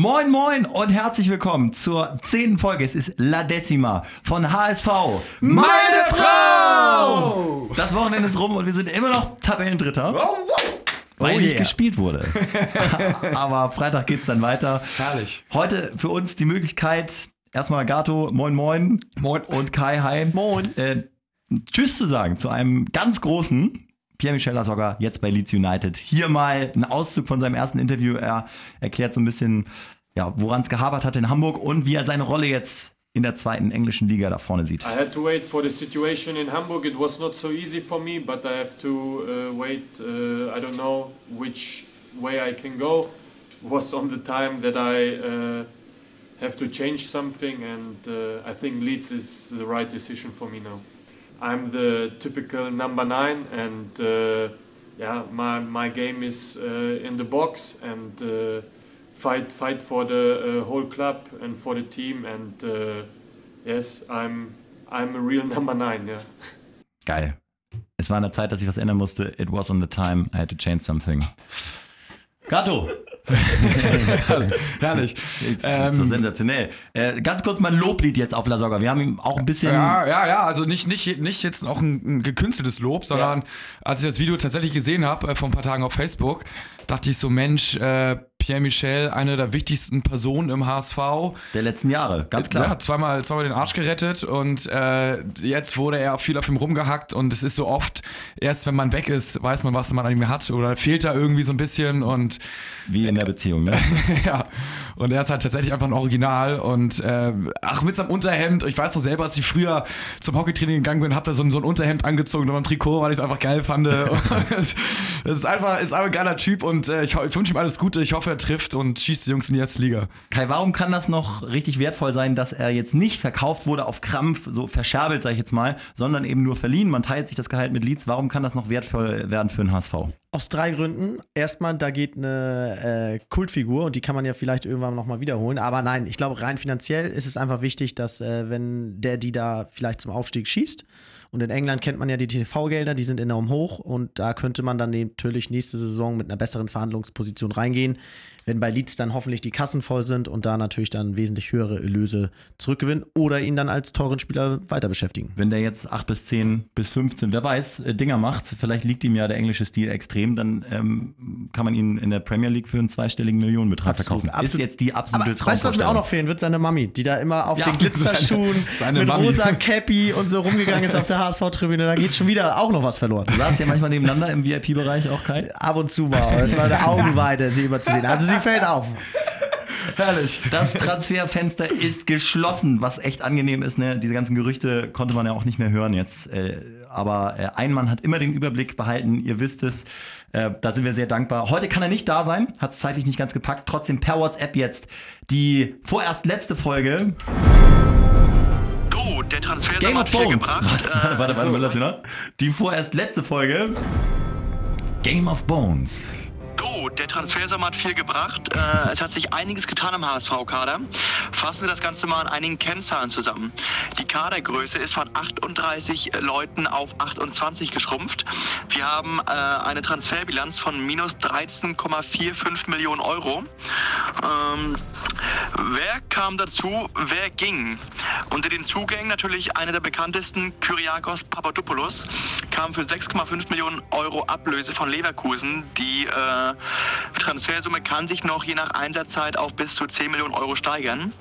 Moin, moin und herzlich willkommen zur zehnten Folge. Es ist La Decima von HSV. Meine Frau! Das Wochenende ist rum und wir sind immer noch Tabellendritter. Weil Oh nicht yeah. gespielt wurde. Aber Freitag geht's dann weiter. Herrlich. Heute für uns die Möglichkeit, erstmal Gato, moin moin. Moin. Und Kai, hi. Moin. Äh, tschüss zu sagen zu einem ganz großen Pierre-Michel Lasogga, jetzt bei Leeds United. Hier mal ein Auszug von seinem ersten Interview. Er erklärt so ein bisschen, ja, woran es gehabert hat in Hamburg und wie er seine Rolle jetzt in der zweiten englischen Liga da vorne sieht. I had to wait for the situation in Hamburg. It was not so easy for me, but I have to uh, wait. Uh, I don't know which way I can go. Was on the time that I uh, have to change something, and uh, I think Leeds is the right decision for me now. I'm the typical number nine, and uh, yeah, my my game is uh, in the box and. Uh, Fight, fight for the uh, whole club and for the team, and yes, I'm I'm a real number nine. Yeah. Geil. Es war der Zeit, dass ich was ändern musste. It was on the time. I had to change something. Gato, Herrlich. das ist so Ähm, sensationell. Äh, ganz kurz mal ein Loblied jetzt auf Lasogga. Wir haben ihm auch ein bisschen ja, ja, ja, also nicht, nicht, nicht jetzt auch ein, ein gekünsteltes Lob, sondern als ich das Video tatsächlich gesehen habe, äh, vor ein paar Tagen auf Facebook, dachte ich so, Mensch, äh, Pierre Michel, eine der wichtigsten Personen im HSV. der letzten Jahre, ganz klar. Ja, zweimal, zweimal den Arsch gerettet und äh, jetzt wurde er viel auf ihm rumgehackt und es ist so oft, erst wenn man weg ist, weiß man, was man an ihm hat oder fehlt da irgendwie so ein bisschen und Wie in der Beziehung, ne? ja, und er ist halt tatsächlich einfach ein Original und äh, ach, mit seinem Unterhemd, ich weiß noch selber, als ich früher zum Hockeytraining gegangen bin, hab da so, ein- so ein Unterhemd angezogen und ein Trikot, weil ich es einfach geil fand. Es ist einfach, ist einfach ein geiler Typ und äh, ich, ich wünsche ihm alles Gute, ich hoffe, trifft und schießt die Jungs in die erste Liga. Kai, warum kann das noch richtig wertvoll sein, dass er jetzt nicht verkauft wurde auf Krampf, so verscherbelt, sag ich jetzt mal, sondern eben nur verliehen? Man teilt sich das Gehalt mit Leeds. Warum kann das noch wertvoll werden für den HSV? Aus drei Gründen. Erstmal, da geht eine äh, Kultfigur und die kann man ja vielleicht irgendwann nochmal wiederholen. Aber nein, ich glaube, rein finanziell ist es einfach wichtig, dass, äh, wenn der die da vielleicht zum Aufstieg schießt, und in England kennt man ja die TV-Gelder, die sind enorm hoch. Und da könnte man dann natürlich nächste Saison mit einer besseren Verhandlungsposition reingehen, wenn bei Leeds dann hoffentlich die Kassen voll sind und da natürlich dann wesentlich höhere Erlöse zurückgewinnen oder ihn dann als teuren Spieler weiter beschäftigen. Wenn der jetzt 8 bis 10 bis 15, wer weiß, äh, Dinger macht, vielleicht liegt ihm ja der englische Stil extrem, dann ähm, kann man ihn in der Premier League für einen zweistelligen Millionenbetrag Absolut, verkaufen. Ist absolut. jetzt die absolute Aber weißt du, was mir auch noch fehlen wird? Seine Mami, die da immer auf Ja, den Glitzerschuhen seine- seine mit Mami. rosa Cappy und so rumgegangen ist auf der HSV-Tribüne. Da geht schon wieder auch noch was verloren. Du saßt ja manchmal nebeneinander im VIP-Bereich auch, Kai. Ab und zu mal. Es war eine Augenweide, sie immer zu sehen. Also sie fällt auf. Herrlich. Das Transferfenster ist geschlossen, was echt angenehm ist. Ne? Diese ganzen Gerüchte konnte man ja auch nicht mehr hören jetzt. Äh, aber äh, ein Mann hat immer den Überblick behalten, ihr wisst es. Äh, da sind wir sehr dankbar. Heute kann er nicht da sein, hat es zeitlich nicht ganz gepackt. Trotzdem per WhatsApp jetzt die vorerst letzte Folge. Du, der Transfer Game of Bones. gebracht. warte, warte, Äh, warte, warte, warte. Die vorerst letzte Folge. Game of Bones. Der Transfersommer hat viel gebracht. Äh, es hat sich einiges getan im HSV-Kader. Fassen wir das Ganze mal an einigen Kennzahlen zusammen. Die Kadergröße ist von 38 Leuten auf 28 geschrumpft. Wir haben äh, eine Transferbilanz von minus 13,45 Millionen Euro. Ähm, wer kam dazu? Wer ging? Unter den Zugängen natürlich einer der bekanntesten, Kyriakos Papadopoulos, kam für 6,5 Millionen Euro Ablöse von Leverkusen. Die äh, Transfersumme kann sich noch je nach Einsatzzeit auf bis zu 10 Millionen Euro steigern.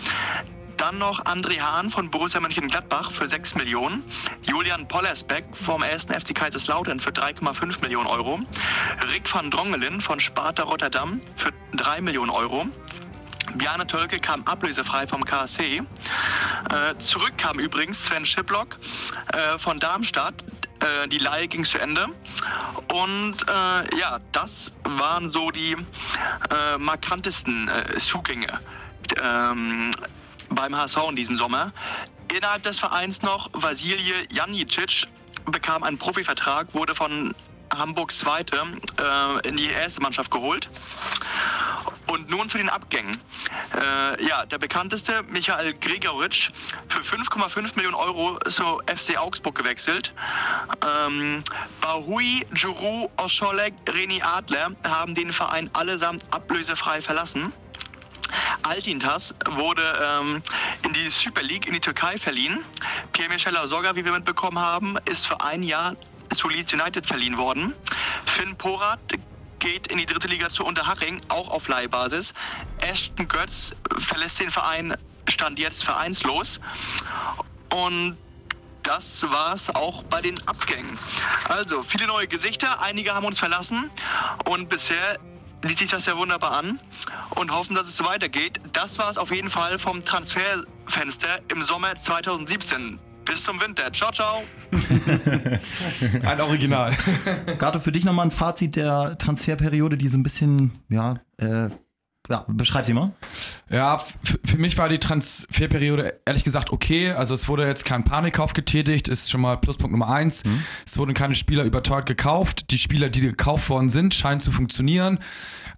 Dann noch André Hahn von Borussia Mönchengladbach für 6 Millionen. Julian Pollersbeck vom 1. FC Kaiserslautern für 3,5 Millionen Euro. Rick van Drongelen von Sparta Rotterdam für 3 Millionen Euro. Bjarne Tölke kam ablösefrei vom KSC. Äh, zurück kam übrigens Sven Schiplock äh, von Darmstadt. Äh, die Leihe ging zu Ende. Und äh, ja, das waren so die äh, markantesten äh, Zugänge ähm, beim HSV in diesem Sommer. Innerhalb des Vereins noch Vasilije Janicic bekam einen Profivertrag, wurde von Hamburg Zweite äh, in die erste Mannschaft geholt. Und nun zu den Abgängen. Äh, ja, der bekannteste, Michael Gregoritsch, für 5,5 Millionen Euro zu FC Augsburg gewechselt. Ähm, Bahui, Juru, Oscholek, Reni Adler haben den Verein allesamt ablösefrei verlassen. Altintas wurde ähm, in die Super League in die Türkei verliehen. Pierre-Michel Soga, wie wir mitbekommen haben, ist für ein Jahr zu Leeds United verliehen worden. Finn Porat geht in die dritte Liga zu Unterhaching, auch auf Leihbasis. Ashton Götz verlässt den Verein, stand jetzt vereinslos. Und das war es auch bei den Abgängen. Also viele neue Gesichter, einige haben uns verlassen und bisher liest sich das ja wunderbar an und hoffen, dass es so weitergeht. Das war es auf jeden Fall vom Transferfenster im Sommer 2017. Bis zum Winter. Ciao, ciao. ein Original. Gato, für dich nochmal ein Fazit der Transferperiode, die so ein bisschen, ja, äh, ja, beschreib sie mal. Ja, für mich war die Transferperiode ehrlich gesagt okay. Also es wurde jetzt kein Panikkauf getätigt, ist schon mal Pluspunkt Nummer eins. Mhm. Es wurden keine Spieler überteuert gekauft. Die Spieler, die gekauft worden sind, scheinen zu funktionieren.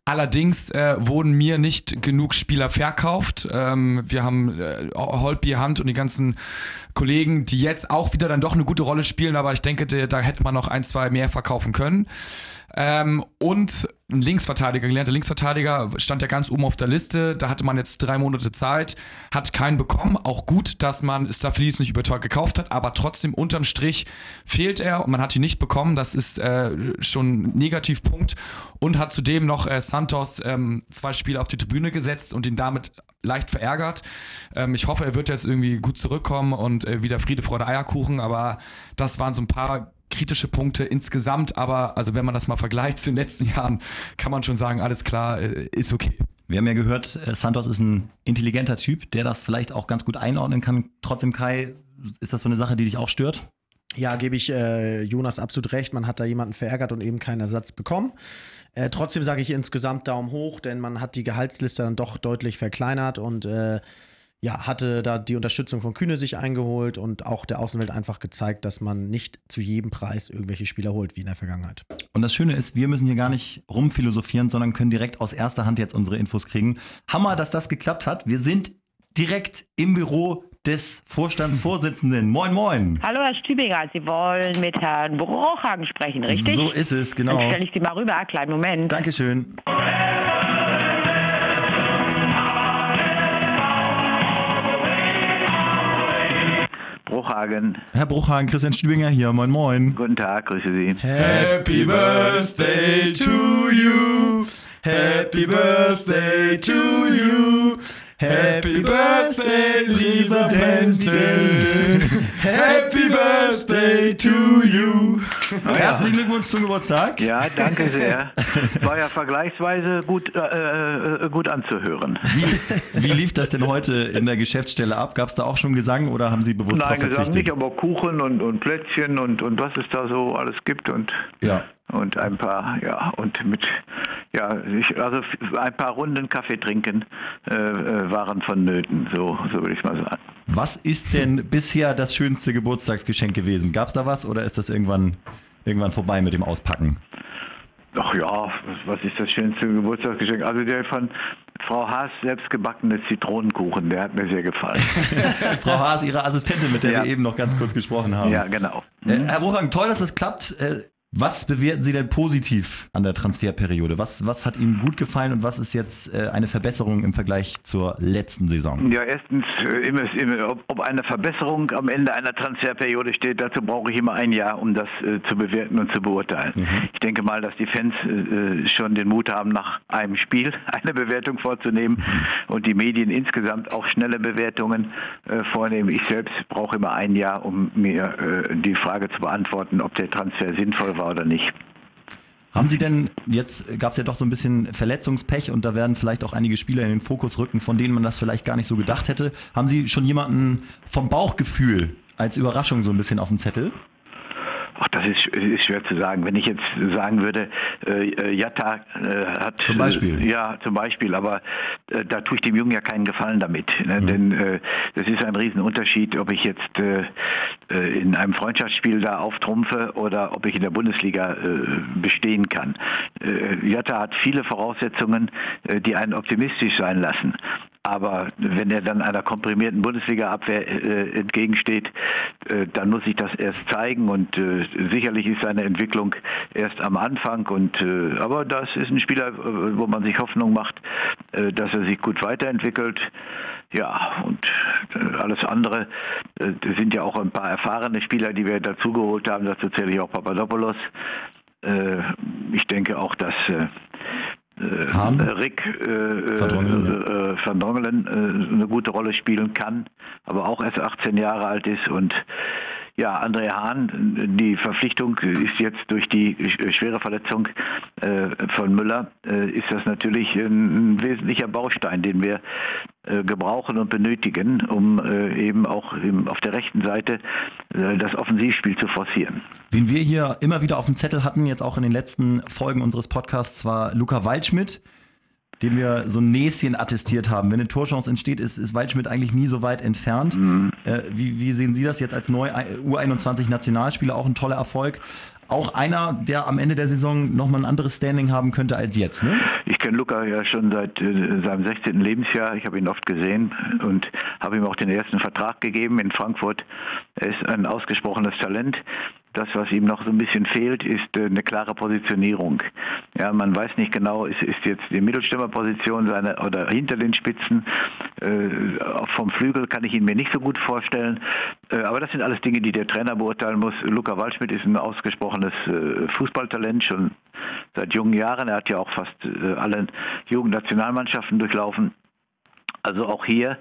Allerdings äh, wurden mir nicht genug Spieler verkauft. Ähm, wir haben äh, Holtby, Hand und die ganzen Kollegen, die jetzt auch wieder dann doch eine gute Rolle spielen, aber ich denke, da hätte man noch ein, zwei mehr verkaufen können. Ähm, und ein Linksverteidiger, gelernter Linksverteidiger, stand ja ganz oben auf der Liste. Da hatte man jetzt drei Monate Zeit, hat keinen bekommen. Auch gut, dass man Staphylidis nicht überteuert gekauft hat, aber trotzdem unterm Strich fehlt er und man hat ihn nicht bekommen. Das ist äh, schon ein Negativpunkt. Und hat zudem noch äh, Santos ähm, zwei Spiele auf die Tribüne gesetzt und ihn damit leicht verärgert. Ähm, ich hoffe, er wird jetzt irgendwie gut zurückkommen und äh, wieder Friede, Freude, Eierkuchen. Aber das waren so ein paar kritische Punkte insgesamt, aber also wenn man das mal vergleicht zu den letzten Jahren, kann man schon sagen, alles klar, äh, ist okay. Wir haben ja gehört, äh, Santos ist ein intelligenter Typ, der das vielleicht auch ganz gut einordnen kann. Trotzdem, Kai, ist das so eine Sache, die dich auch stört? Ja, gebe ich äh, Jonas absolut recht. Man hat da jemanden verärgert und eben keinen Ersatz bekommen. Äh, trotzdem sage ich insgesamt Daumen hoch, denn man hat die Gehaltsliste dann doch deutlich verkleinert und äh, ja, hatte da die Unterstützung von Kühne sich eingeholt und auch der Außenwelt einfach gezeigt, dass man nicht zu jedem Preis irgendwelche Spieler holt, wie in der Vergangenheit. Und das Schöne ist, wir müssen hier gar nicht rumphilosophieren, sondern können direkt aus erster Hand jetzt unsere Infos kriegen. Hammer, dass das geklappt hat. Wir sind direkt im Büro des Vorstandsvorsitzenden. Moin, moin. Hallo, Herr Stübinger. Sie wollen mit Herrn Bruchhagen sprechen, richtig? So ist es, genau. Dann stelle ich Sie mal rüber. Kleinen Moment. Dankeschön. Bruchhagen. Herr Bruchhagen, Christian Stübinger hier. Moin, moin. Guten Tag, grüße Sie. Happy Birthday to you. Happy Birthday to you. Happy Birthday, lieber Denzel. Happy Birthday to you. Herzlichen Glückwunsch zum Geburtstag. Ja, danke sehr. War ja vergleichsweise gut, äh, äh, gut anzuhören. Wie, wie, lief das denn heute in der Geschäftsstelle ab? Gab es da auch schon Gesang oder haben Sie bewusst Nein, Gesang nicht, aber Kuchen und, und Plätzchen und, und was es da so alles gibt. Und ja und ein paar, ja, und mit, ja, ich, also ein paar Runden Kaffee trinken äh, äh, waren vonnöten, so, so würde ich mal sagen. Was ist denn bisher das schönste Geburtstagsgeschenk gewesen? Gab es da was oder ist das irgendwann, irgendwann vorbei mit dem Auspacken? Ach ja, was ist das schönste Geburtstagsgeschenk? Also der von Frau Haas selbstgebackene Zitronenkuchen, der hat mir sehr gefallen. Frau Haas, Ihre Assistentin, mit der ja. wir eben noch ganz kurz gesprochen haben. Ja, genau. Äh, Herr Bruchang, toll, dass es das klappt. Äh, was bewerten Sie denn positiv an der Transferperiode? Was, was hat Ihnen gut gefallen und was ist jetzt äh, eine Verbesserung im Vergleich zur letzten Saison? Ja, erstens, äh, ob, ob, eine Verbesserung am Ende einer Transferperiode steht, dazu brauche ich immer ein Jahr, um das äh, zu bewerten und zu beurteilen. Mhm. Ich denke mal, dass die Fans äh, schon den Mut haben, nach einem Spiel eine Bewertung vorzunehmen mhm. und die Medien insgesamt auch schnelle Bewertungen äh, vornehmen. Ich selbst brauche immer ein Jahr, um mir äh, die Frage zu beantworten, ob der Transfer sinnvoll war war oder nicht. Haben Sie denn, jetzt gab es ja doch so ein bisschen Verletzungspech und da werden vielleicht auch einige Spieler in den Fokus rücken, von denen man das vielleicht gar nicht so gedacht hätte. Haben Sie schon jemanden vom Bauchgefühl als Überraschung so ein bisschen auf dem Zettel? Ach, das ist, ist, schwer zu sagen. Wenn ich jetzt sagen würde, äh, Jatta äh, hat. Zum Beispiel. Äh, ja, zum Beispiel, aber äh, da tue ich dem Jungen ja keinen Gefallen damit. Ne? Mhm. Denn äh, das ist ein Riesenunterschied, ob ich jetzt äh, in einem Freundschaftsspiel da auftrumpfe oder ob ich in der Bundesliga bestehen kann. Jatta hat viele Voraussetzungen, die einen optimistisch sein lassen. Aber wenn er dann einer komprimierten Bundesliga-Abwehr äh, entgegensteht, äh, dann muss sich das erst zeigen und äh, sicherlich ist seine Entwicklung erst am Anfang. Und äh, aber das ist ein Spieler, äh, wo man sich Hoffnung macht, äh, dass er sich gut weiterentwickelt. Ja, und alles andere sind ja auch ein paar erfahrene Spieler, die wir dazugeholt haben. Dazu zähle ich auch Papadopoulos. Ich denke auch, dass äh, Hahn? Rick äh, äh, Van Drongelen äh, eine gute Rolle spielen kann, aber auch erst 18 Jahre alt ist und ja, André Hahn, die Verpflichtung ist jetzt durch die schwere Verletzung äh, von Müller, äh, ist das natürlich ein, ein, wesentlicher Baustein, den wir äh, gebrauchen und benötigen, um eben auch auf der rechten Seite das Offensivspiel zu forcieren. Wen wir hier immer wieder auf dem Zettel hatten, jetzt auch in den letzten Folgen unseres Podcasts, war Luca Waldschmidt dem wir so ein Näschen attestiert haben. Wenn eine Torchance entsteht, ist, ist Waldschmidt eigentlich nie so weit entfernt. Mhm. Äh, wie, wie, sehen Sie das jetzt als neu U21-Nationalspieler? Auch ein toller Erfolg. Auch einer, der am Ende der Saison nochmal ein anderes Standing haben könnte als jetzt, ne? Ich kenne Luca ja schon seit äh, seinem 16. Lebensjahr. Ich habe ihn oft gesehen und habe ihm auch den ersten Vertrag gegeben in Frankfurt. Er ist ein ausgesprochenes Talent. Das, was ihm noch so ein bisschen fehlt, ist äh, eine klare Positionierung. Ja, man weiß nicht genau, ist, ist jetzt die Mittelstürmerposition seine oder hinter den Spitzen. Äh, vom Flügel kann ich ihn mir nicht so gut vorstellen. Äh, aber das sind alles Dinge, die der Trainer beurteilen muss. Luca Waldschmidt ist ein ausgesprochenes äh, Fußballtalent schon seit jungen Jahren. Er hat ja auch fast äh, alle Jugendnationalmannschaften durchlaufen. Also auch hier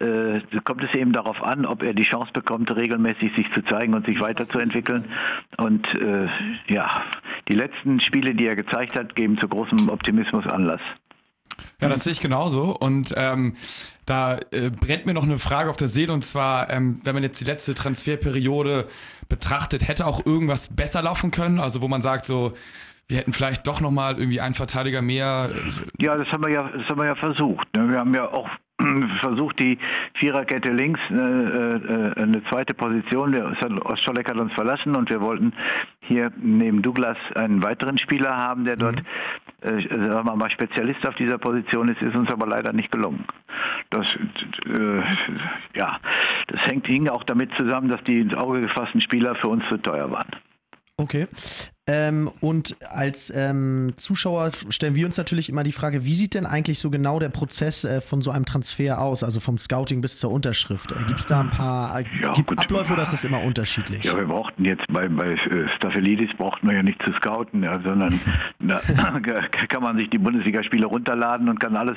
äh, kommt es eben darauf an, ob er die Chance bekommt, regelmäßig sich zu zeigen und sich weiterzuentwickeln. Und äh, ja, die letzten Spiele, die er gezeigt hat, geben zu großem Optimismus Anlass. Ja, das sehe ich genauso. Und ähm, da äh, brennt mir noch eine Frage auf der Seele. Und zwar, ähm, wenn man jetzt die letzte Transferperiode betrachtet, hätte auch irgendwas besser laufen können? Also wo man sagt, so, wir hätten vielleicht doch nochmal irgendwie einen Verteidiger mehr. Ja, das haben wir ja, das haben wir ja versucht. Ne? Wir haben ja auch versucht, die Viererkette links äh, äh, eine zweite Position. Der Ostscholek hat uns verlassen und wir wollten hier neben Douglas einen weiteren Spieler haben, der dort, mhm. Äh, sagen wir mal, Spezialist auf dieser Position ist, ist uns aber leider nicht gelungen. Das, äh, ja, das hängt hing auch damit zusammen, dass die ins Auge gefassten Spieler für uns zu teuer waren. Okay. Ähm, und als ähm, Zuschauer stellen wir uns natürlich immer die Frage, wie sieht denn eigentlich so genau der Prozess äh, von so einem Transfer aus, also vom Scouting bis zur Unterschrift? Äh, Gibt es da ein paar äh, ja, Abläufe oder ist das immer unterschiedlich? Ja, wir brauchten jetzt bei, bei äh, Staphelidis brauchten wir ja nicht zu scouten, ja, sondern da kann man sich die Bundesligaspiele runterladen und kann alles,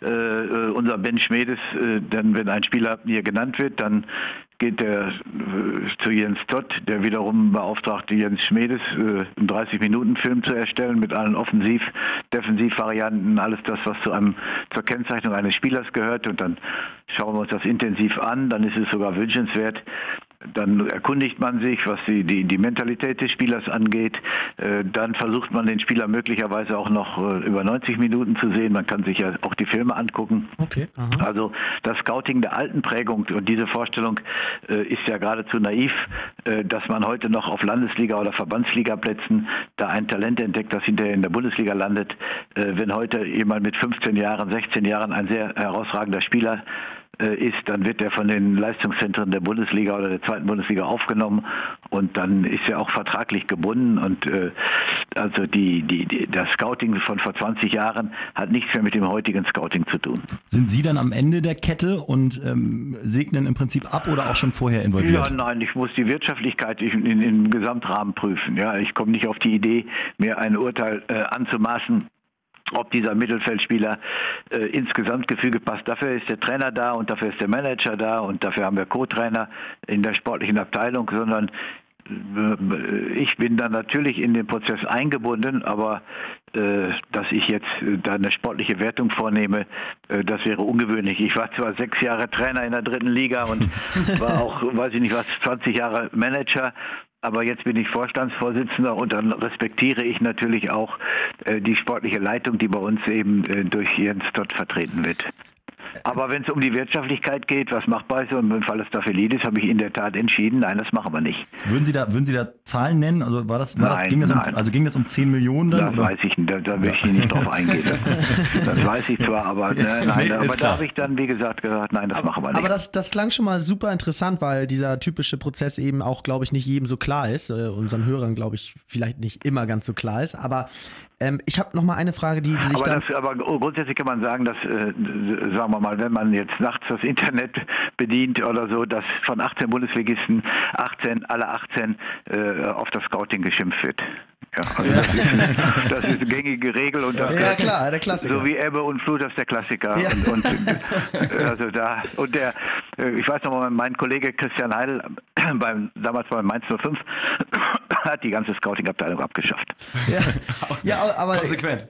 äh, äh, unser Ben Schmedes, denn wenn ein Spieler hier genannt wird, dann geht er äh, zu Jens Todd, der wiederum beauftragte Jens Schmedes, äh, einen 30-Minuten-Film zu erstellen mit allen Offensiv-, Defensiv-Varianten, alles das, was zu einem, zur Kennzeichnung eines Spielers gehört. Und dann schauen wir uns das intensiv an. Dann ist es sogar wünschenswert, dann erkundigt man sich, was die, die, die Mentalität des Spielers angeht. Äh, dann versucht man den Spieler möglicherweise auch noch äh, über 90 Minuten zu sehen. Man kann sich ja auch die Filme angucken. Okay, also das Scouting der alten Prägung und diese Vorstellung äh, ist ja geradezu naiv, dass man heute noch auf Landesliga- oder Verbandsligaplätzen da ein Talent entdeckt, das hinterher in der Bundesliga landet. Wenn heute jemand mit 15 Jahren, 16 Jahren ein sehr herausragender Spieler ist, dann wird er von den Leistungszentren der Bundesliga oder der zweiten Bundesliga aufgenommen und dann ist er auch vertraglich gebunden und äh, also die, die, die, das Scouting von vor 20 Jahren hat nichts mehr mit dem heutigen Scouting zu tun. Sind Sie dann am Ende der Kette und ähm, segnen im Prinzip ab oder auch schon vorher involviert? Ja, nein, ich muss die Wirtschaftlichkeit in, in, im Gesamtrahmen prüfen. Ja, ich komme nicht auf die Idee, mir ein Urteil äh, anzumaßen, ob dieser Mittelfeldspieler äh, ins Gesamtgefüge passt. Dafür ist der Trainer da und dafür ist der Manager da und dafür haben wir Co-Trainer in der sportlichen Abteilung, sondern äh, ich bin dann natürlich in den Prozess eingebunden, aber äh, dass ich jetzt äh, da eine sportliche Wertung vornehme, äh, das wäre ungewöhnlich. Ich war zwar sechs Jahre Trainer in der dritten Liga und war auch, weiß ich nicht was, 20 Jahre Manager, aber jetzt bin ich Vorstandsvorsitzender und dann respektiere ich natürlich auch äh, die sportliche Leitung, die bei uns eben äh, durch Jens dort vertreten wird. Aber wenn es um die Wirtschaftlichkeit geht, was machbar ist und im Fall des Staphelidis, habe ich in der Tat entschieden, nein, das machen wir nicht. Würden Sie da, würden Sie da Zahlen nennen? Also war das, war Nein, das, ging das um, also ging das um 10 Millionen dann? Das oder? weiß ich da, da möchte ich nicht drauf eingehen. Das weiß ich zwar, aber, äh, nein, Nee, aber da habe ich dann, wie gesagt, gesagt, nein, das machen wir nicht. Aber das, das klang schon mal super interessant, weil dieser typische Prozess eben auch, glaube ich, nicht jedem so klar ist. Äh, unseren Hörern, glaube ich, vielleicht nicht immer ganz so klar ist. Aber ähm, ich habe noch mal eine Frage, die, die sich aber, das, aber grundsätzlich kann man sagen, dass, äh, sagen wir mal, wenn man jetzt nachts das Internet bedient oder so, dass von 18 Bundesligisten 18, alle 18 äh, auf das Scouting geschimpft wird. Ja, also Das, ist, das ist eine gängige Regel und das, Ja, klar, der Klassiker. So wie Ebbe und Flut, das ist der Klassiker. Ja. Und, und, äh, also da, und der, äh, ich weiß noch mal, mein Kollege Christian Heil, beim, damals bei Mainz 05, hat die ganze Scouting-Abteilung abgeschafft. Ja, ja aber- aber Konsequent.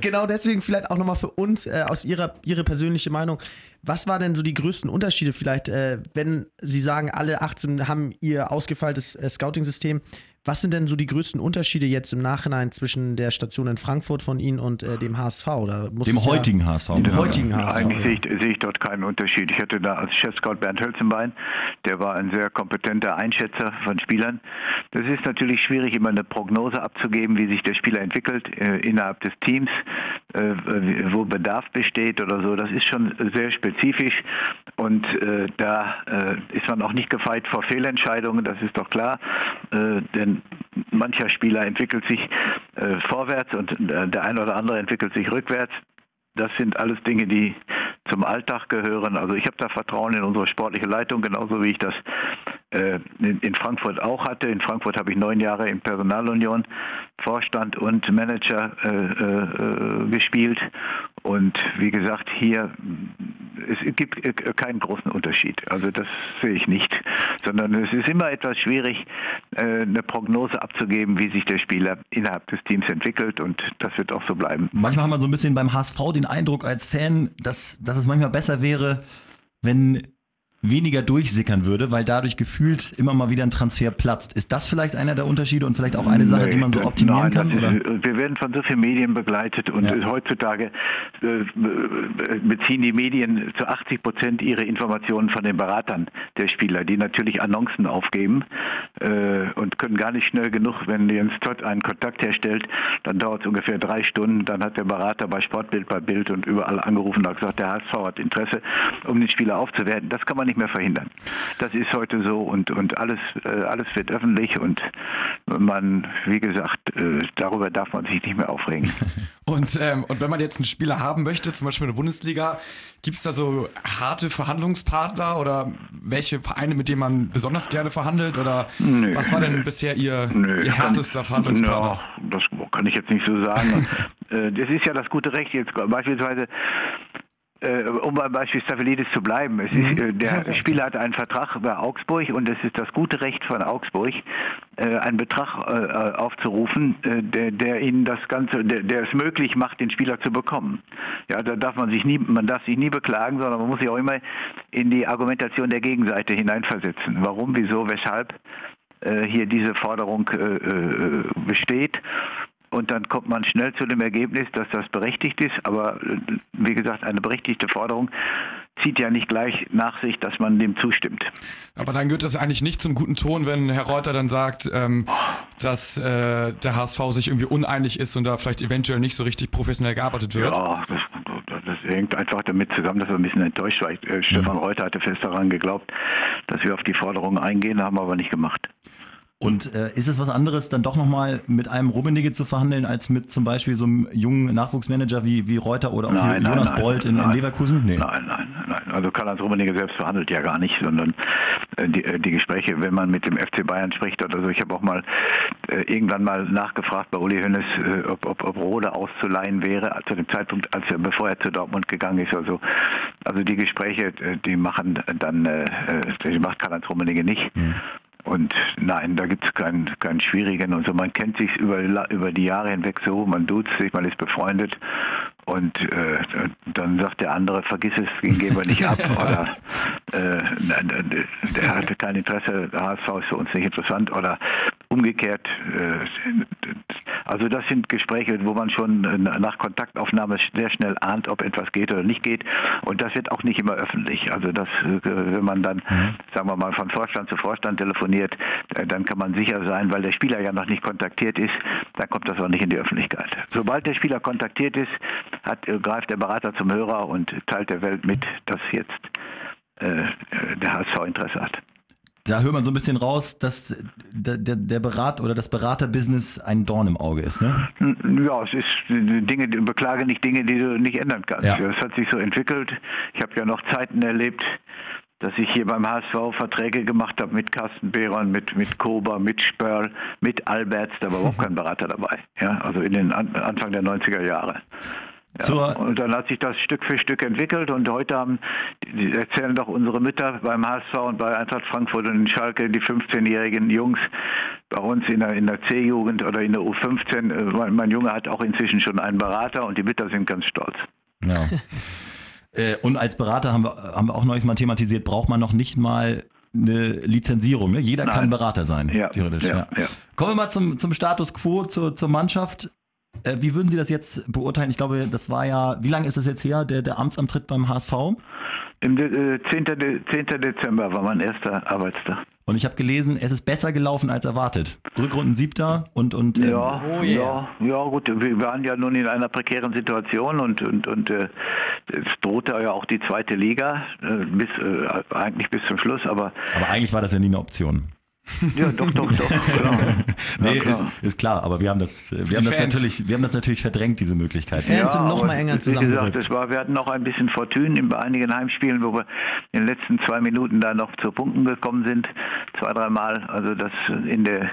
genau deswegen vielleicht auch nochmal für uns äh, aus Ihrer Ihre persönliche Meinung. Was war denn so die größten Unterschiede vielleicht, äh, wenn Sie sagen, alle 18 haben ihr ausgefeiltes äh, Scouting-System? Was sind denn so die größten Unterschiede jetzt im Nachhinein zwischen der Station in Frankfurt von Ihnen und äh, dem HSV? Oder muss Dem es ja- heutigen HSV. Dem heutigen HSV. Eigentlich ja. sehe, ich, sehe ich dort keinen Unterschied. Ich hatte da als Chefscout Bernd Hölzenbein, der war ein sehr kompetenter Einschätzer von Spielern. Das ist natürlich schwierig, immer eine Prognose abzugeben, wie sich der Spieler entwickelt äh, innerhalb des Teams, äh, wo Bedarf besteht oder so. Das ist schon sehr spezifisch und äh, da äh, ist man auch nicht gefeit vor Fehlentscheidungen, das ist doch klar. Äh, denn mancher Spieler entwickelt sich äh, vorwärts und äh, der eine oder andere entwickelt sich rückwärts. Das sind alles Dinge, die zum Alltag gehören. Also ich habe da Vertrauen in unsere sportliche Leitung, genauso wie ich das äh, in, Frankfurt auch hatte. In Frankfurt habe ich neun Jahre in Personalunion Vorstand und Manager äh, äh, gespielt. Und wie gesagt, hier es gibt keinen großen Unterschied. Also das sehe ich nicht, sondern es ist immer etwas schwierig, eine Prognose abzugeben, wie sich der Spieler innerhalb des Teams entwickelt. Und das wird auch so bleiben. Manchmal hat man so ein bisschen beim HSV den Eindruck als Fan, dass, dass es manchmal besser wäre, wenn weniger durchsickern würde, weil dadurch gefühlt immer mal wieder ein Transfer platzt. Ist das vielleicht einer der Unterschiede und vielleicht auch eine Sache, die man so optimieren nein, kann? Oder? Wir werden von so vielen Medien begleitet und Ja. heutzutage äh, beziehen die Medien zu 80 Prozent ihre Informationen von den Beratern der Spieler, die natürlich Annoncen aufgeben äh, und können gar nicht schnell genug, wenn Jens Todd einen Kontakt herstellt, dann dauert es ungefähr drei Stunden, dann hat der Berater bei Sportbild, bei Bild und überall angerufen und hat gesagt, der HSV hat Interesse, um den Spieler aufzuwerten. Das kann man nicht mehr verhindern. Das ist heute so und, und alles, äh, alles wird öffentlich und man, wie gesagt, äh, darüber darf man sich nicht mehr aufregen. Und, ähm, und wenn man jetzt einen Spieler haben möchte, zum Beispiel in der Bundesliga, gibt es da so harte Verhandlungspartner oder welche Vereine, mit denen man besonders gerne verhandelt? Oder Nö. was war denn bisher Ihr, Nö, Ihr ich kann- härtester Verhandlungspartner? Ja, das kann ich jetzt nicht so sagen. Äh, Das ist ja das gute Recht jetzt beispielsweise. Äh, Um beim Beispiel Staphylidis zu bleiben, ist, äh, der Spieler hat einen Vertrag bei Augsburg und es ist das gute Recht von Augsburg, äh, einen Betrag äh, aufzurufen, äh, der, der ihnen das Ganze, der, der es möglich macht, den Spieler zu bekommen. Ja, da darf man sich nie, man darf sich nie beklagen, sondern man muss sich auch immer in die Argumentation der Gegenseite hineinversetzen. Warum, wieso, weshalb äh, hier diese Forderung äh, äh, besteht. Und dann kommt man schnell zu dem Ergebnis, dass das berechtigt ist. Aber äh, wie gesagt, eine berechtigte Forderung zieht ja nicht gleich nach sich, dass man dem zustimmt. Aber dann gehört es eigentlich nicht zum guten Ton, wenn Herr Reuter dann sagt, ähm, dass äh, der HSV sich irgendwie uneinig ist und da vielleicht eventuell nicht so richtig professionell gearbeitet wird. Ja, das, das hängt einfach damit zusammen, dass er ein bisschen enttäuscht war. Äh, Stefan Reuter hatte fest daran geglaubt, dass wir auf die Forderungen eingehen, haben wir aber nicht gemacht. Und äh, ist es was anderes, dann doch nochmal mit einem Rummenigge zu verhandeln, als mit zum Beispiel so einem jungen Nachwuchsmanager wie, wie Reuter oder auch Nein, Jonas nein, Bold in, in nein. Leverkusen? Nee. Nein, nein, nein. Also Karl-Heinz Rummenigge selbst verhandelt ja gar nicht, sondern äh, die, äh, die Gespräche, wenn man mit dem FC Bayern spricht oder so. Ich habe auch mal äh, irgendwann mal nachgefragt bei Uli Hoeneß, ob, ob, ob Rode auszuleihen wäre, zu dem Zeitpunkt, als er, bevor er zu Dortmund gegangen ist. Also, also die Gespräche, die machen dann, die macht Karl-Heinz Rummenigge nicht. Und nein, da gibt es keinen, keinen schwierigen und so. Man kennt sich über, über die Jahre hinweg so, man duzt sich, man ist befreundet und äh, dann sagt der andere, vergiss es, den geben wir nicht ab oder äh, der- hatte kein Interesse, HSV ist für uns nicht interessant oder umgekehrt. Äh, also das sind Gespräche, wo man schon nach Kontaktaufnahme sehr schnell ahnt, ob etwas geht oder nicht geht. Und das wird auch nicht immer öffentlich. Also das, wenn man dann, mhm. sagen wir mal, von Vorstand zu Vorstand telefoniert, dann kann man sicher sein, weil der Spieler ja noch nicht kontaktiert ist, dann kommt das auch nicht in die Öffentlichkeit. Sobald der Spieler kontaktiert ist, hat, greift der Berater zum Hörer und teilt der Welt mit, dass jetzt äh, der HSV Interesse hat. Da hört man so ein bisschen raus, dass der, der, der Berat oder das Beraterbusiness ein Dorn im Auge ist, ne? Ja, es ist Dinge, beklage nicht Dinge, die du nicht ändern kannst. Ja. Es hat sich so entwickelt. Ich habe ja noch Zeiten erlebt, dass ich hier beim HSV Verträge gemacht habe mit Carsten Behron, mit, mit Kober, mit Spörl, mit Alberts, da war überhaupt kein Berater dabei. Ja, also in den Anfang der 90er Jahre. Ja, und dann hat sich das Stück für Stück entwickelt und heute haben, erzählen doch unsere Mütter beim HSV und bei Eintracht Frankfurt und in Schalke, die 15-jährigen Jungs bei uns in der, in der C-Jugend oder in der U15, äh, mein, mein Junge hat auch inzwischen schon einen Berater und die Mütter sind ganz stolz. Ja. Äh, und als Berater haben wir, haben wir auch neulich mal thematisiert, braucht man noch nicht mal eine Lizenzierung. Ne? Jeder Nein. kann Berater sein, ja, theoretisch. Ja, ja. Kommen wir mal zum, zum Status quo, zur, zur Mannschaft. Äh, wie würden Sie das jetzt beurteilen? Ich glaube, das war ja, wie lange ist das jetzt her, der, der Amtsantritt beim HSV? Im äh, 10. De 10. Dezember war mein erster Arbeitstag. Und ich habe gelesen, es ist besser gelaufen als erwartet. Rückrunden siebter und und ähm, ja, oh yeah. ja, ja gut. Wir waren ja nun in einer prekären Situation und und und äh, es drohte ja auch die zweite Liga äh, bis äh, eigentlich bis zum Schluss. Aber aber eigentlich war das ja nie eine Option. Ja, doch, doch, doch. Klar. nee, klar. Ist, ist, klar, aber wir haben das, wir haben das natürlich, wir haben das natürlich verdrängt, diese Möglichkeit. Die Fans ja, sind noch mal enger zusammen. Wie gesagt, es war, wir hatten noch ein bisschen Fortune bei einigen Heimspielen, wo wir in den letzten zwei Minuten da noch zu Punkten gekommen sind, zwei, dreimal. Also das in der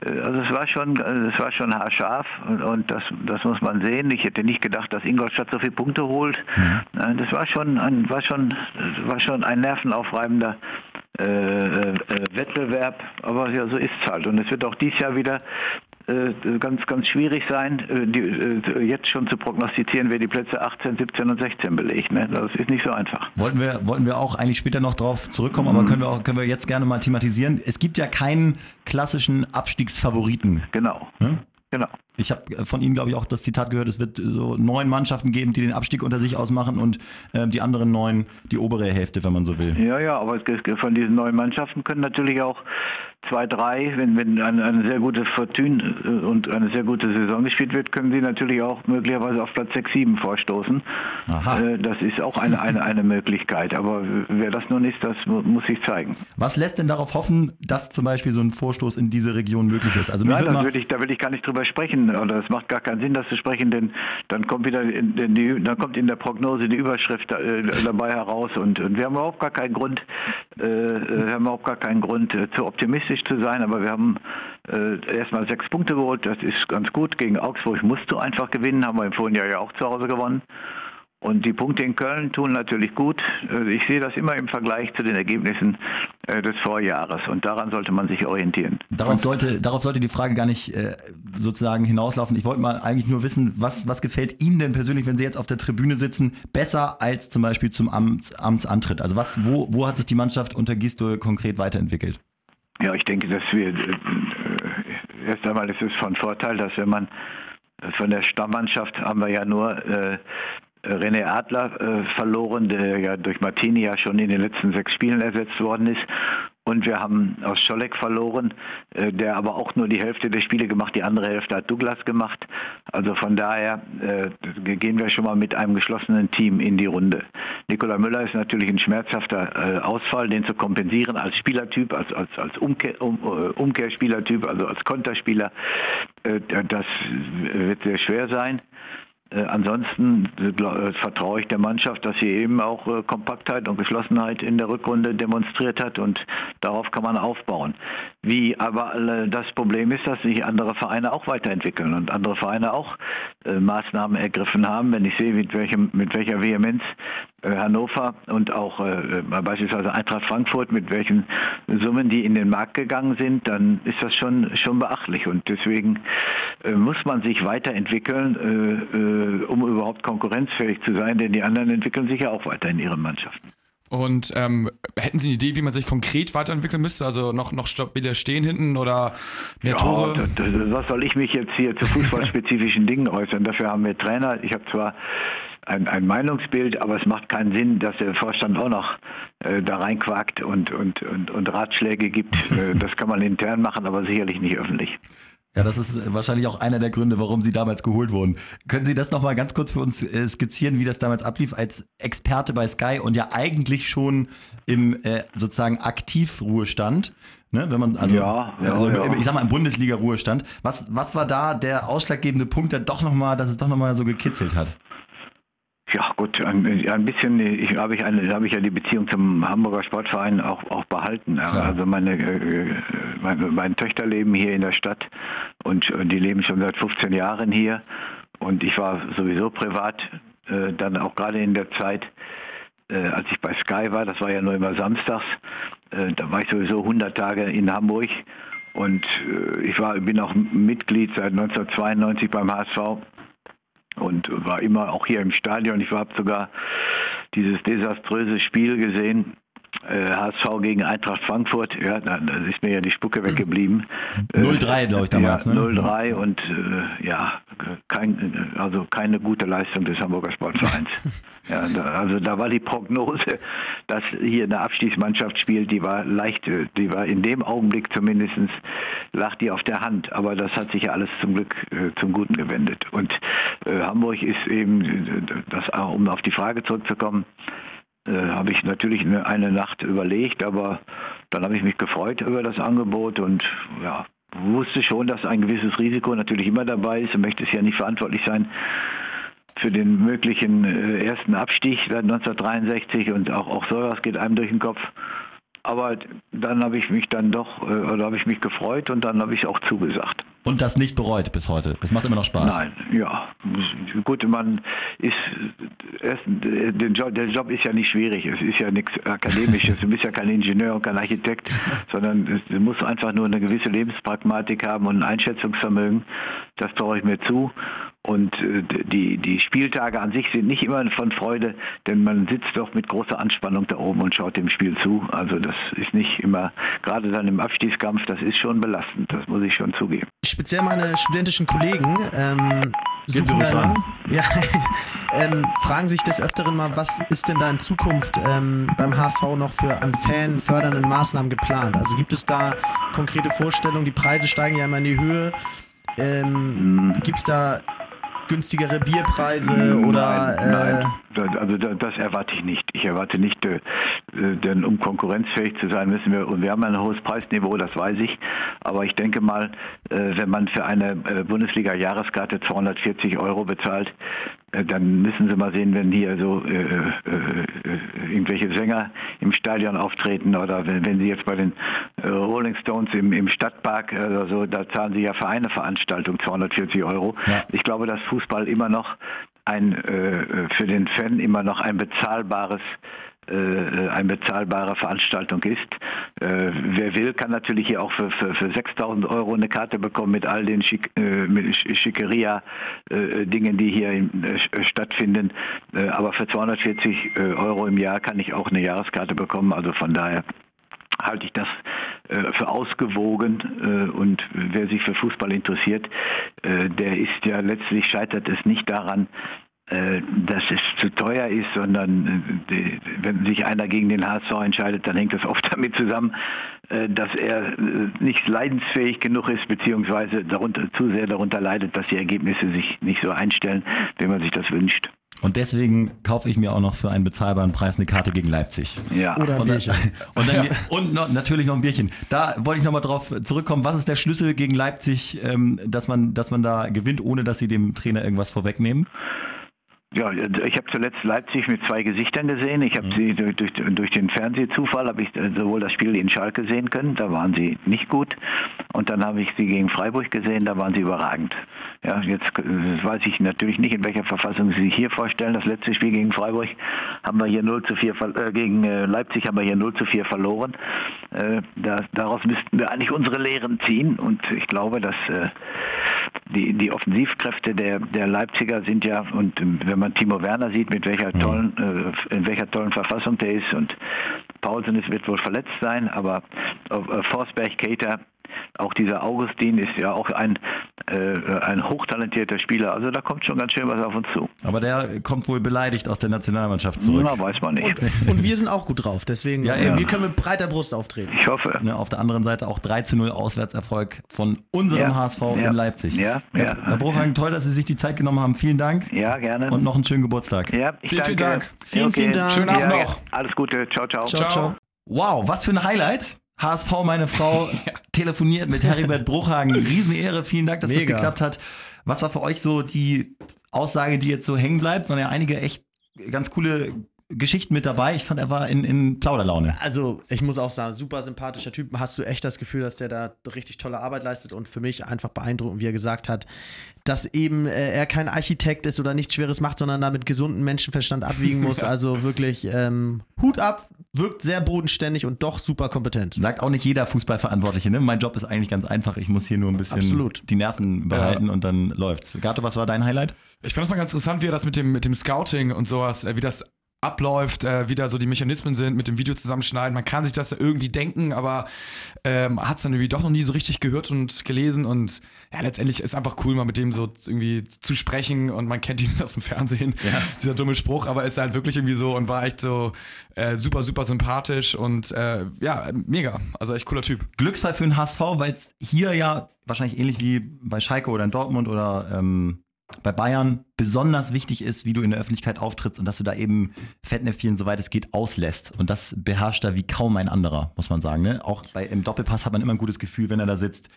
also es war schon, es war schon haarscharf und, und, das, das muss man sehen. Ich hätte nicht gedacht, dass Ingolstadt so viele Punkte holt. Mhm. Das war schon, ein, war schon, war schon ein nervenaufreibender äh, äh, Wettbewerb, aber ja, so ist es halt. Und es wird auch dieses Jahr wieder äh, ganz, ganz schwierig sein, äh, die, jetzt schon zu prognostizieren, wer die Plätze 18, 17 und 16 belegt. Ne? Das ist nicht so einfach. Wollten wir, wollten wir auch eigentlich später noch drauf zurückkommen, mhm. aber können wir, auch, können wir jetzt gerne mal thematisieren. Es gibt ja keinen klassischen Abstiegsfavoriten. Genau. Hm? Genau. Ich habe äh, von Ihnen, glaube ich, auch das Zitat gehört, es wird so neun Mannschaften geben, die den Abstieg unter sich ausmachen und äh, die anderen neun die obere Hälfte, wenn man so will. Ja, ja, aber von diesen neun Mannschaften können natürlich auch zwei, drei, wenn, wenn eine, eine sehr gute Fortune äh, und eine sehr gute Saison gespielt wird, können sie natürlich auch möglicherweise auf Platz 6, 7 vorstoßen. Aha. Äh, das ist auch eine, eine, eine Möglichkeit. Aber wer das nun ist, das muss sich zeigen. Was lässt denn darauf hoffen, dass zum Beispiel so ein Vorstoß in diese Region möglich ist? Also Nein, da will, ich, da will ich gar nicht drüber sprechen. Oder es macht gar keinen Sinn, das zu sprechen, denn dann kommt wieder in, die, dann kommt in der Prognose die Überschrift äh, dabei heraus. Und, und, wir haben überhaupt gar keinen Grund, äh, wir haben überhaupt gar keinen Grund äh, zu optimistisch optimistisch zu sein, aber wir haben äh, erstmal sechs Punkte geholt. Das ist ganz gut. Gegen Augsburg musst du einfach gewinnen, haben wir im vorigen Jahr ja auch zu Hause gewonnen. Und die Punkte in Köln tun natürlich gut. Äh, ich sehe das immer im Vergleich zu den Ergebnissen äh, des Vorjahres und daran sollte man sich orientieren. Darauf sollte, darauf sollte die Frage gar nicht äh, sozusagen hinauslaufen. Ich wollte mal eigentlich nur wissen, was, was gefällt Ihnen denn persönlich, wenn Sie jetzt auf der Tribüne sitzen, besser als zum Beispiel zum Amts, Amtsantritt? Also was, wo, wo hat sich die Mannschaft unter Gistol konkret weiterentwickelt? Ja, ich denke, dass wir äh, erst einmal ist es von Vorteil, dass wenn man von der Stammmannschaft haben wir ja nur äh, René Adler äh, verloren, der ja durch Martini ja schon in den letzten sechs Spielen ersetzt worden ist. Und wir haben aus Scholleck verloren, äh, der aber auch nur die Hälfte der Spiele gemacht, die andere Hälfte hat Douglas gemacht. Also von daher äh, gehen wir schon mal mit einem geschlossenen Team in die Runde. Nikola Müller ist natürlich ein schmerzhafter äh, Ausfall, den zu kompensieren als Spielertyp, als, als, als Umkehr, um, äh, Umkehrspielertyp, also als Konterspieler. Äh, das wird sehr schwer sein. Äh, ansonsten äh, vertraue ich der Mannschaft, dass sie eben auch äh, Kompaktheit und Geschlossenheit in der Rückrunde demonstriert hat und darauf kann man aufbauen. Wie aber das Problem ist, dass sich andere Vereine auch weiterentwickeln und andere Vereine auch Maßnahmen ergriffen haben. Wenn ich sehe, mit, welchem, mit welcher Vehemenz Hannover und auch beispielsweise Eintracht Frankfurt, mit welchen Summen die in den Markt gegangen sind, dann ist das schon, schon beachtlich. Und deswegen muss man sich weiterentwickeln äh, um überhaupt konkurrenzfähig zu sein, denn die anderen entwickeln sich ja auch weiter in ihren Mannschaften. Und ähm, hätten Sie eine Idee, wie man sich konkret weiterentwickeln müsste? Also noch, noch stabiler stehen hinten oder mehr ja, Tore? das, das, was soll ich mich jetzt hier zu fußballspezifischen Dingen äußern? Dafür haben wir Trainer. Ich habe zwar ein, ein Meinungsbild, aber es macht keinen Sinn, dass der Vorstand auch noch äh, da reinquakt und, und, und, und Ratschläge gibt. Äh, das kann man intern machen, aber sicherlich nicht öffentlich. Ja, das ist wahrscheinlich auch einer der Gründe, warum Sie damals geholt wurden. Können Sie das nochmal ganz kurz für uns äh, skizzieren, wie das damals ablief als Experte bei Sky und ja eigentlich schon im äh, sozusagen Aktivruhestand? Ne, wenn man, also, Ja, ja, also ja. ich sag mal im Bundesliga-Ruhestand. Was, was war da der ausschlaggebende Punkt, der doch noch mal, dass es doch nochmal so gekitzelt hat? Ja gut, ein, ein bisschen ich, habe ich eine, habe ich ja die Beziehung zum Hamburger Sportverein auch, auch behalten. Klar. Also meine, äh, meine, meine Töchter leben hier in der Stadt und äh, die leben schon seit 15 Jahren hier. Und ich war sowieso privat, äh, dann auch gerade in der Zeit, äh, als ich bei Sky war, das war ja nur immer samstags, äh, da war ich sowieso 100 Tage in Hamburg und äh, ich war, bin auch Mitglied seit 1992 beim HSV und war immer auch hier im Stadion. Ich habe sogar dieses desaströse Spiel gesehen. Äh, HSV gegen Eintracht Frankfurt, ja, da, ist mir ja die Spucke weggeblieben. 0-3, glaube ich, damals, Ja, ne? 0-3 und äh, ja, kein, also keine gute Leistung des Hamburger Sportvereins. ja, da, also da war die Prognose, dass hier eine Abstiegsmannschaft spielt, die war leicht, äh, die war in dem Augenblick zumindest lag die auf der Hand, aber das hat sich ja alles zum Glück äh, zum Guten gewendet. Und äh, Hamburg ist eben, äh, das, um auf die Frage zurückzukommen, äh, habe ich natürlich eine, Nacht überlegt, aber dann habe ich mich gefreut über das Angebot und ja, wusste schon, dass ein gewisses Risiko natürlich immer dabei ist und möchte es ja nicht verantwortlich sein für den möglichen äh, ersten Abstieg seit 1963 und auch, auch sowas geht einem durch den Kopf. Aber dann habe ich mich dann doch, äh, oder habe ich mich gefreut und dann habe ich auch zugesagt. Und das nicht bereut bis heute. Es macht immer noch Spaß. Nein, ja. Gut, man ist erst, der, Job, der Job ist ja nicht schwierig. Es ist ja nichts Akademisches. Du bist ja kein Ingenieur und kein Architekt, sondern es- du musst einfach nur eine gewisse Lebenspragmatik haben und ein Einschätzungsvermögen. Das traue ich mir zu. Und äh, die, die Spieltage an sich sind nicht immer von Freude, denn man sitzt doch mit großer Anspannung da oben und schaut dem Spiel zu. Also das ist nicht immer, gerade dann im Abstiegskampf, das ist schon belastend, das muss ich schon zugeben. Speziell meine studentischen Kollegen ähm, Gehen Sie suchen da- ran. Ja, ähm, fragen sich des Öfteren mal, was ist denn da in Zukunft ähm, beim HSV noch für an fanfördernden Maßnahmen geplant? Also gibt es da konkrete Vorstellungen? Die Preise steigen ja immer in die Höhe. Ähm, Gibt es da günstigere Bierpreise oder nein, äh, nein. Also da- das erwarte ich nicht. Ich erwarte nicht, äh, äh, denn um konkurrenzfähig zu sein, müssen wir, und wir haben ein hohes Preisniveau, das weiß ich, aber ich denke mal, wenn man für eine Bundesliga-Jahreskarte 240 Euro bezahlt, dann müssen Sie mal sehen, wenn hier so äh, äh, äh, irgendwelche Sänger im Stadion auftreten oder wenn, wenn Sie jetzt bei den äh, Rolling Stones im, im Stadtpark äh, oder so, da zahlen Sie ja für eine Veranstaltung 240 Euro. Ja. Ich glaube, dass Fußball immer noch ein äh, für den Fan immer noch ein bezahlbares äh, eine bezahlbare Veranstaltung ist. Äh, wer will, kann natürlich hier auch für, für, für 6.000 Euro eine Karte bekommen mit all den Schick, äh, Schickeria-Dingen, die hier äh, stattfinden. Äh, aber für 240 äh, Euro im Jahr kann ich auch eine Jahreskarte bekommen. Also von daher halte ich das äh, für ausgewogen äh, und wer sich für Fußball interessiert, äh, der ist ja letztlich scheitert es nicht daran, äh, dass es zu teuer ist, sondern äh, wenn sich einer gegen den HSV entscheidet, dann hängt das oft damit zusammen, äh, dass er äh, nicht leidensfähig genug ist, beziehungsweise darunter, zu sehr darunter leidet, dass die Ergebnisse sich nicht so einstellen, wie man sich das wünscht. Und deswegen kaufe ich mir auch noch für einen bezahlbaren Preis eine Karte gegen Leipzig. Ja. oder ein Und, dann, Bierchen? und, dann, und noch, natürlich noch ein Bierchen. Da wollte ich nochmal drauf zurückkommen. Was ist der Schlüssel gegen Leipzig, ähm, dass, man, dass man da gewinnt, ohne dass sie dem Trainer irgendwas vorwegnehmen? Ja, ich habe zuletzt Leipzig mit zwei Gesichtern gesehen. Ich habe sie durch, durch, durch den Fernsehzufall habe ich äh, sowohl das Spiel in Schalke sehen können, da waren sie nicht gut, und dann habe ich sie gegen Freiburg gesehen, da waren sie überragend. Ja, jetzt äh, weiß ich natürlich nicht, in welcher Verfassung Sie sich hier vorstellen. Das letzte Spiel gegen Freiburg haben wir hier 0 zu 4 ver- äh, gegen äh, Leipzig haben wir hier 0 zu 4 verloren. Äh, da, daraus müssten wir eigentlich unsere Lehren ziehen und ich glaube, dass äh, die, die Offensivkräfte der, der Leipziger sind ja, und wenn man Timo Werner sieht, mit welcher tollen, äh, in welcher tollen Verfassung der ist. Und Paulsen ist, wird wohl verletzt sein, aber äh, Forsberg, Cater, auch dieser Augustin ist ja auch ein, äh, ein hochtalentierter Spieler. Also da kommt schon ganz schön was auf uns zu. Aber der kommt wohl beleidigt aus der Nationalmannschaft zurück. Na, weiß man nicht. Und wir sind auch gut drauf, deswegen Ja, äh, ja. wir können mit breiter Brust auftreten. Ich hoffe. Ne, auf der anderen Seite auch 3 zu 0 Auswärtserfolg von unserem Ja, HSV ja, in Leipzig. ja, Herr, ja. Herr Bruchhagen, toll, dass Sie sich die Zeit genommen haben. Vielen Dank Ja, gerne. und noch einen schönen Geburtstag. ja, ich Vielen, vielen. Dank. Vielen, vielen Dank. Schönen Abend Ja, noch. Alles Gute. Ciao, ciao. Ciao, ciao. Wow, was für ein Highlight. HSV, meine Frau, telefoniert mit Heribert Bruchhagen. Riesenehre, vielen Dank, dass Mega. das geklappt hat. Was war für euch so die Aussage, die jetzt so hängen bleibt? Waren ja einige echt ganz coole Geschichten mit dabei. Ich fand, er war in, in Plauderlaune. Also, ich muss auch sagen, super sympathischer Typ. Hast du echt das Gefühl, dass der da richtig tolle Arbeit leistet und für mich einfach beeindruckend, wie er gesagt hat, dass eben äh, er kein Architekt ist oder nichts Schweres macht, sondern da mit gesundem Menschenverstand abwiegen muss. Also wirklich ähm, Hut ab, wirkt sehr bodenständig und doch super kompetent. Sagt auch nicht jeder Fußballverantwortliche, ne? Mein Job ist eigentlich ganz einfach. Ich muss hier nur ein bisschen Absolut. die Nerven behalten und dann läuft's. Gato, was war dein Highlight? Ich fand es mal ganz interessant, wie er das mit dem, mit dem Scouting und sowas, äh, wie das abläuft, äh, wie da so die Mechanismen sind mit dem Video zusammenschneiden. Man kann sich das ja irgendwie denken, aber ähm, hat es dann irgendwie doch noch nie so richtig gehört und gelesen und ja, letztendlich ist einfach cool, mal mit dem so irgendwie zu sprechen und man kennt ihn aus dem Fernsehen, dieser dumme Spruch, aber ist halt wirklich irgendwie so und war echt so äh, super, super sympathisch und äh, ja, mega, also echt cooler Typ. Glücksfall für den HSV, weil es hier ja wahrscheinlich ähnlich wie bei Schalke oder in Dortmund oder ähm, bei Bayern besonders wichtig ist, wie du in der Öffentlichkeit auftrittst und dass du da eben Fettnäpfchen, soweit es geht, auslässt. Und das beherrscht er wie kaum ein anderer, muss man sagen. Ne? Auch bei, im Doppelpass hat man immer ein gutes Gefühl, wenn er da sitzt.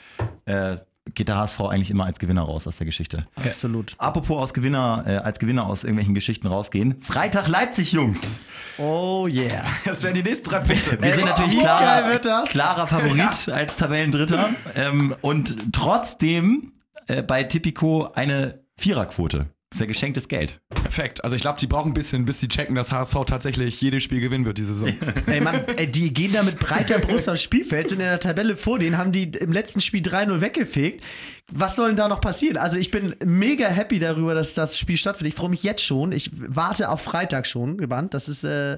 Äh, geht der HSV eigentlich immer als Gewinner raus aus der Geschichte. Absolut. Apropos aus Gewinner, äh, als Gewinner aus irgendwelchen Geschichten rausgehen. Freitag Leipzig, Jungs. Oh yeah. Das wären die nächsten drei Punkte. Wir sind natürlich klarer, das? klarer Favorit als Tabellendritter. Ähm, und trotzdem äh, bei Tipico eine Viererquote. Das ist ja geschenktes Geld. Perfekt. Also ich glaube, die brauchen ein bisschen, bis sie checken, dass HSV tatsächlich jedes Spiel gewinnen wird diese Saison. Ey, Mann, ey, die gehen da mit breiter Brust aufs Spielfeld, sind in der Tabelle vor denen, haben die im letzten Spiel 3-0 weggefegt. Was soll denn da noch passieren? Also, ich bin mega happy darüber, dass das Spiel stattfindet. Ich freue mich jetzt schon. Ich warte auf Freitag schon, gebannt. Das ist. Äh,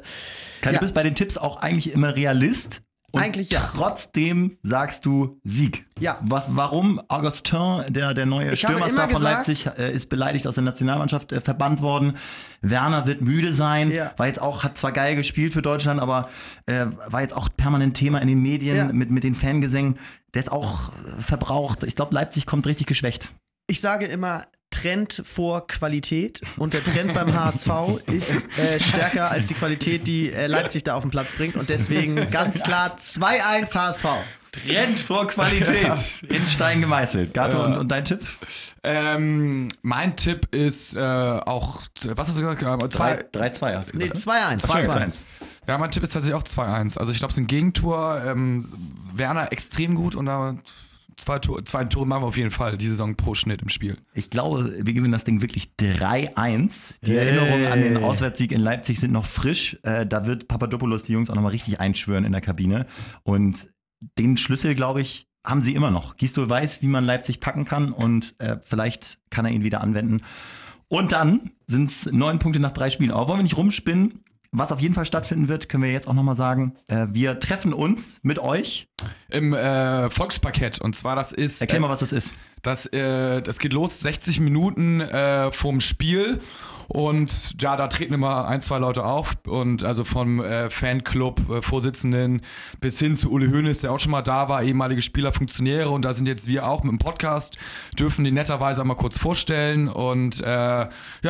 Kai, Ja. Du bist bei den Tipps auch eigentlich immer Realist. Und Eigentlich ja. Trotzdem sagst du Sieg. Ja. Wa warum Augustin, der, der neue Ich Stürmerstar von gesagt- Leipzig, äh, ist beleidigt aus der Nationalmannschaft äh, verbannt worden. Werner wird müde sein. Ja. War jetzt auch, hat zwar geil gespielt für Deutschland, aber äh, war jetzt auch permanent Thema in den Medien Ja. mit, mit den Fangesängen. Der ist auch äh, verbraucht. Ich glaube, Leipzig kommt richtig geschwächt. ich sage immer. Trend vor Qualität und der Trend beim HSV ist äh, stärker als die Qualität, die äh, Leipzig da auf den Platz bringt und deswegen ganz klar 2-1 HSV. Trend vor Qualität. in Stein gemeißelt. Gato, und, und dein Tipp? Ähm, mein Tipp ist äh, auch, was hast du gesagt? Äh, Zwei, 3-2 hast du Nee, gesagt, ne? 2-1. 2-1. ja, mein Tipp ist tatsächlich auch 2-1. Also ich glaube, es ist ein Gegentor. Ähm, Werner extrem gut und da zwei, Tor, zwei Tore machen wir auf jeden Fall die Saison pro Schnitt im Spiel. Ich glaube, wir gewinnen das Ding wirklich 3-1. Die Erinnerungen an den Auswärtssieg in Leipzig sind noch frisch. Äh, da wird Papadopoulos die Jungs auch nochmal richtig einschwören in der Kabine. Und den Schlüssel, glaube ich, haben sie immer noch. Gisto weiß, wie man Leipzig packen kann und äh, vielleicht kann er ihn wieder anwenden. Und dann sind es neun Punkte nach drei Spielen. Aber wollen wir nicht rumspinnen? Was auf jeden Fall stattfinden wird, können wir jetzt auch nochmal sagen. Äh, wir treffen uns mit euch. Im äh, Volksparkett. Und zwar, das ist. Erklär äh, mal, was das ist. Das, äh, das geht los 60 Minuten äh, vom Spiel und ja, da treten immer ein, zwei Leute auf und also vom äh, Fanclub, äh, bis hin zu Uli Hoeneß, der auch schon mal da war, ehemalige Spieler, Funktionäre und da sind jetzt wir auch mit dem Podcast, dürfen die netterweise einmal kurz vorstellen und äh, ja,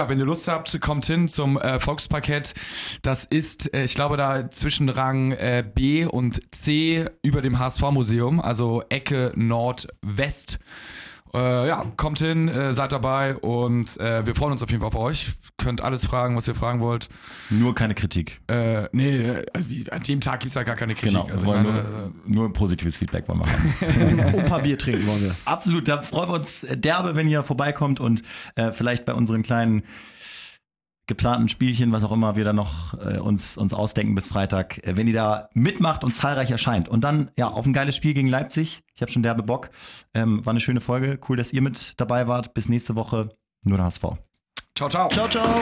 wenn ihr Lust habt, kommt hin zum äh, Volksparkett. Das ist, äh, ich glaube, da zwischen Rang äh, B und C über dem HSV-Museum, also Ecke Nordwest. Äh, ja, kommt hin, äh, seid dabei und äh, wir freuen uns auf jeden Fall auf euch. Könnt alles fragen, was ihr fragen wollt. Nur keine Kritik. Äh, nee, äh, wie- an dem Tag gibt es ja gar keine Kritik. Genau, Also, wollen meine, nur, also, nur positives Feedback wollen wir haben. Ein paar Bier trinken wollen wir. Absolut, da freuen wir uns derbe, wenn ihr vorbeikommt und äh, vielleicht bei unseren kleinen geplanten Spielchen, was auch immer wir da noch äh, uns, uns ausdenken bis Freitag, äh, wenn ihr da mitmacht und zahlreich erscheint. Und dann, ja, auf ein geiles Spiel gegen Leipzig. Ich habe schon derbe Bock. Ähm, war eine schöne Folge. Cool, dass ihr mit dabei wart. Bis nächste Woche. Nur der HSV. Ciao, ciao. Ciao, ciao.